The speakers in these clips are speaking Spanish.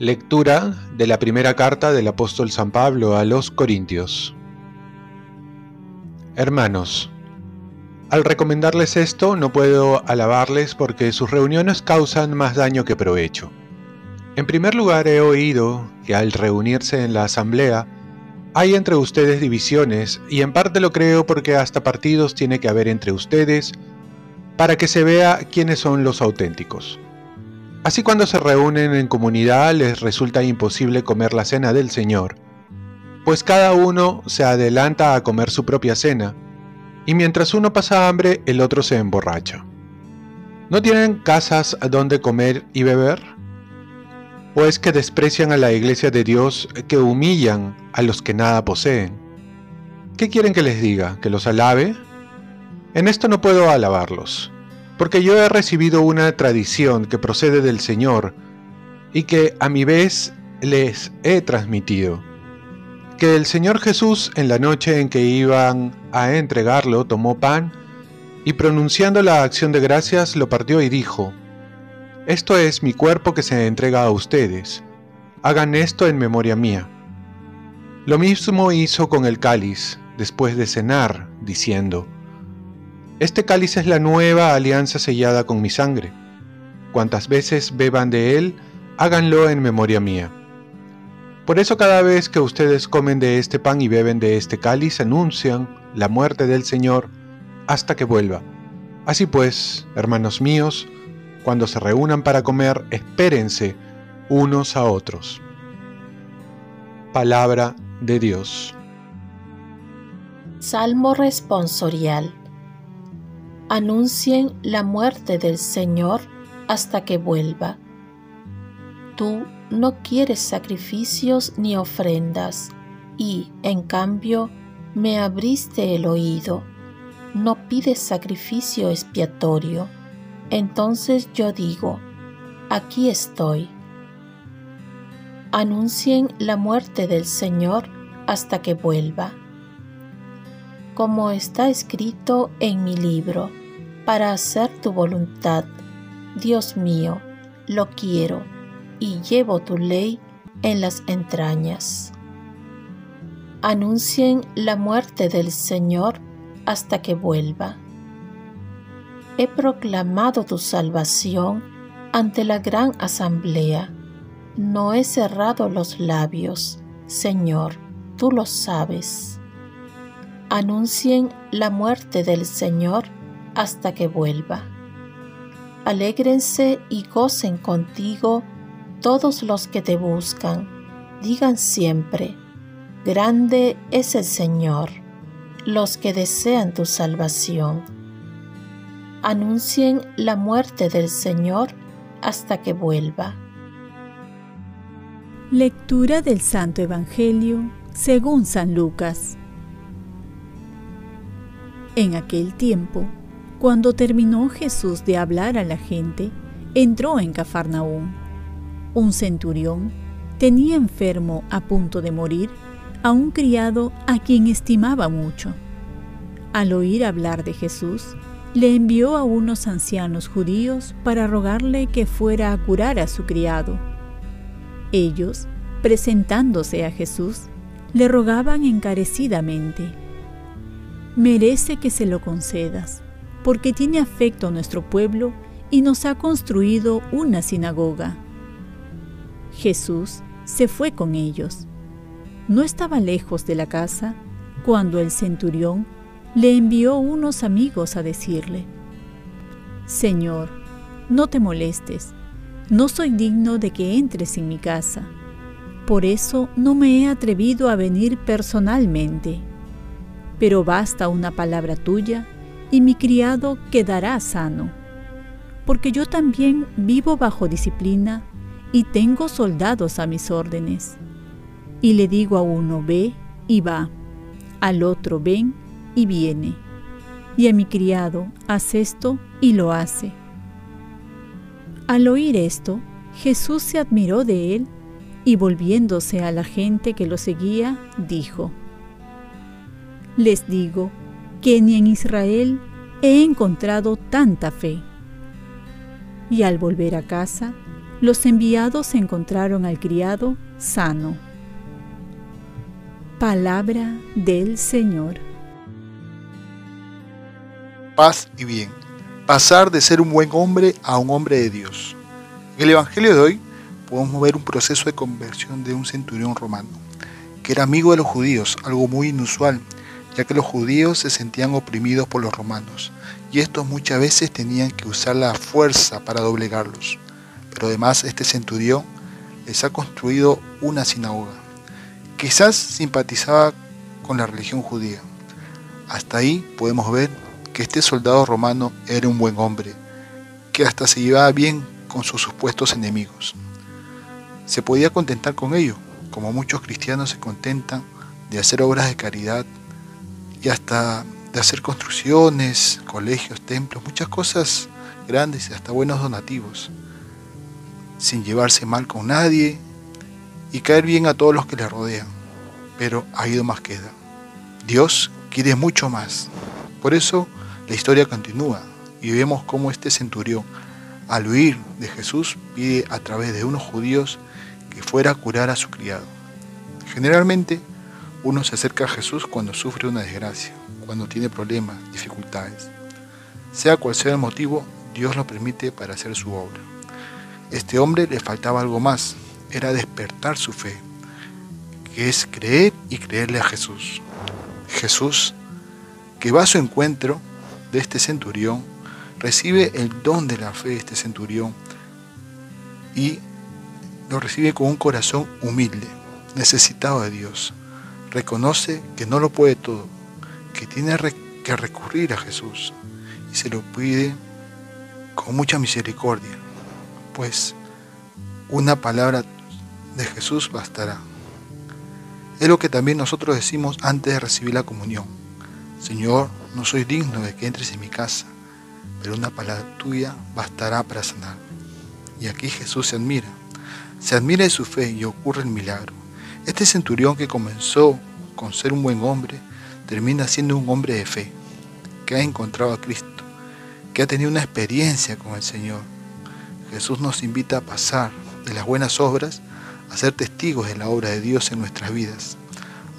Lectura de la primera carta del apóstol San Pablo a los Corintios. Hermanos, al recomendarles esto no puedo alabarles porque sus reuniones causan más daño que provecho. En primer lugar he oído que al reunirse en la asamblea hay entre ustedes divisiones y en parte lo creo porque hasta partidos tiene que haber entre ustedes para que se vea quiénes son los auténticos. Así cuando se reúnen en comunidad les resulta imposible comer la cena del Señor, pues cada uno se adelanta a comer su propia cena, y mientras uno pasa hambre el otro se emborracha. ¿No tienen casas donde comer y beber? ¿O es que desprecian a la iglesia de Dios que humillan a los que nada poseen? ¿Qué quieren que les diga? ¿Que los alabe? En esto no puedo alabarlos porque yo he recibido una tradición que procede del Señor y que a mi vez les he transmitido. Que el Señor Jesús en la noche en que iban a entregarlo tomó pan y pronunciando la acción de gracias lo partió y dijo, Esto es mi cuerpo que se entrega a ustedes, hagan esto en memoria mía. Lo mismo hizo con el cáliz después de cenar, diciendo, este cáliz es la nueva alianza sellada con mi sangre. Cuantas veces beban de él, háganlo en memoria mía. Por eso cada vez que ustedes comen de este pan y beben de este cáliz, anuncian la muerte del Señor hasta que vuelva. Así pues, hermanos míos, cuando se reúnan para comer, espérense unos a otros. Palabra de Dios. Salmo responsorial anuncien la muerte del Señor hasta que vuelva. Tú no quieres sacrificios ni ofrendas, y, en cambio, me abriste el oído. No pides sacrificio expiatorio. Entonces yo digo, aquí estoy. Anuncien la muerte del Señor hasta que vuelva como está escrito en mi libro, para hacer tu voluntad. Dios mío, lo quiero y llevo tu ley en las entrañas. Anuncien la muerte del Señor hasta que vuelva. He proclamado tu salvación ante la gran asamblea. No he cerrado los labios, Señor, tú lo sabes anuncien la muerte del Señor hasta que vuelva. Alégrense y gocen contigo todos los que te buscan. Digan siempre, grande es el Señor, los que desean tu salvación. Anuncien la muerte del Señor hasta que vuelva. Lectura del Santo Evangelio según San Lucas. En aquel tiempo, cuando terminó Jesús de hablar a la gente, entró en Cafarnaúm. Un centurión tenía enfermo a punto de morir a un criado a quien estimaba mucho. Al oír hablar de Jesús, le envió a unos ancianos judíos para rogarle que fuera a curar a su criado. Ellos, presentándose a Jesús, le rogaban encarecidamente merece que se lo concedas, porque tiene afecto a nuestro pueblo y nos ha construido una sinagoga. Jesús se fue con ellos. No estaba lejos de la casa cuando el centurión le envió unos amigos a decirle, Señor, no te molestes, no soy digno de que entres en mi casa. Por eso no me he atrevido a venir personalmente pero basta una palabra tuya y mi criado quedará sano. Porque yo también vivo bajo disciplina y tengo soldados a mis órdenes. Y le digo a uno, ve y va, al otro, ven y viene, y a mi criado, haz esto y lo hace. Al oír esto, Jesús se admiró de él y volviéndose a la gente que lo seguía, dijo, Les digo que ni en Israel he encontrado tanta fe. Y al volver a casa, los enviados encontraron al criado sano. Palabra del Señor. Paz y bien. Pasar de ser un buen hombre a un hombre de Dios. En el Evangelio de hoy podemos ver un proceso de conversión de un centurión romano, que era amigo de los judíos, algo muy inusual, ya que los judíos se sentían oprimidos por los romanos, y estos muchas veces tenían que usar la fuerza para doblegarlos. Pero además este centurión les ha construido una sinagoga. Quizás simpatizaba con la religión judía. Hasta ahí podemos ver que este soldado romano era un buen hombre, que hasta se llevaba bien con sus supuestos enemigos. Se podía contentar con ello, como muchos cristianos se contentan de hacer obras de caridad y hasta de hacer construcciones, colegios, templos, muchas cosas grandes y hasta buenos donativos, sin llevarse mal con nadie y caer bien a todos los que le rodean. Pero ha ido más queda. Dios quiere mucho más. Por eso la historia continúa y vemos cómo este centurión, al huir de Jesús, pide a través de unos judíos que fuera a curar a su criado. Generalmente, uno se acerca a Jesús cuando sufre una desgracia, cuando tiene problemas, dificultades. Sea cual sea el motivo, Dios lo permite para hacer su obra. Este hombre le faltaba algo más, era despertar su fe, que es creer y creerle a Jesús. Jesús, que va a su encuentro, de este centurión, recibe el don de la fe de este centurión y lo recibe con un corazón humilde, necesitado de Dios. Reconoce que no lo puede todo, que tiene que recurrir a Jesús y se lo pide con mucha misericordia, pues una palabra de Jesús bastará. Es lo que también nosotros decimos antes de recibir la comunión. Señor, no soy digno de que entres en mi casa, pero una palabra tuya bastará para sanar. Y aquí Jesús se admira. Se admira de su fe y ocurre el milagro. Este centurión que comenzó con ser un buen hombre, termina siendo un hombre de fe, que ha encontrado a Cristo, que ha tenido una experiencia con el Señor. Jesús nos invita a pasar de las buenas obras a ser testigos de la obra de Dios en nuestras vidas,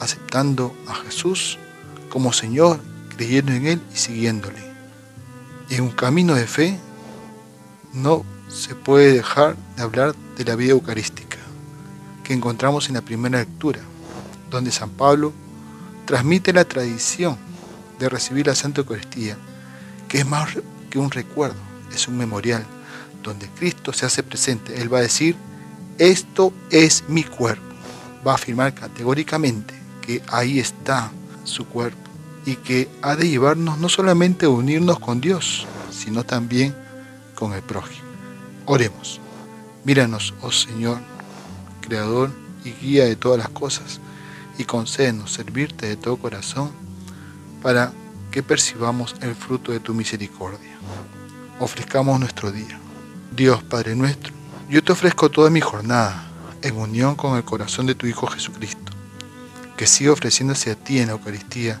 aceptando a Jesús como Señor creyendo en Él y siguiéndole. En un camino de fe no se puede dejar de hablar de la vida eucarística que encontramos en la primera lectura, donde San Pablo transmite la tradición de recibir la Santa Eucaristía, que es más que un recuerdo, es un memorial, donde Cristo se hace presente. Él va a decir, esto es mi cuerpo. Va a afirmar categóricamente que ahí está su cuerpo y que ha de llevarnos no solamente a unirnos con Dios, sino también con el prójimo. Oremos. Míranos, oh Señor, Creador y guía de todas las cosas, y concédenos servirte de todo corazón para que percibamos el fruto de tu misericordia. Ofrezcamos nuestro día. Dios Padre nuestro, yo te ofrezco toda mi jornada en unión con el corazón de tu Hijo Jesucristo, que sigue ofreciéndose a ti en la Eucaristía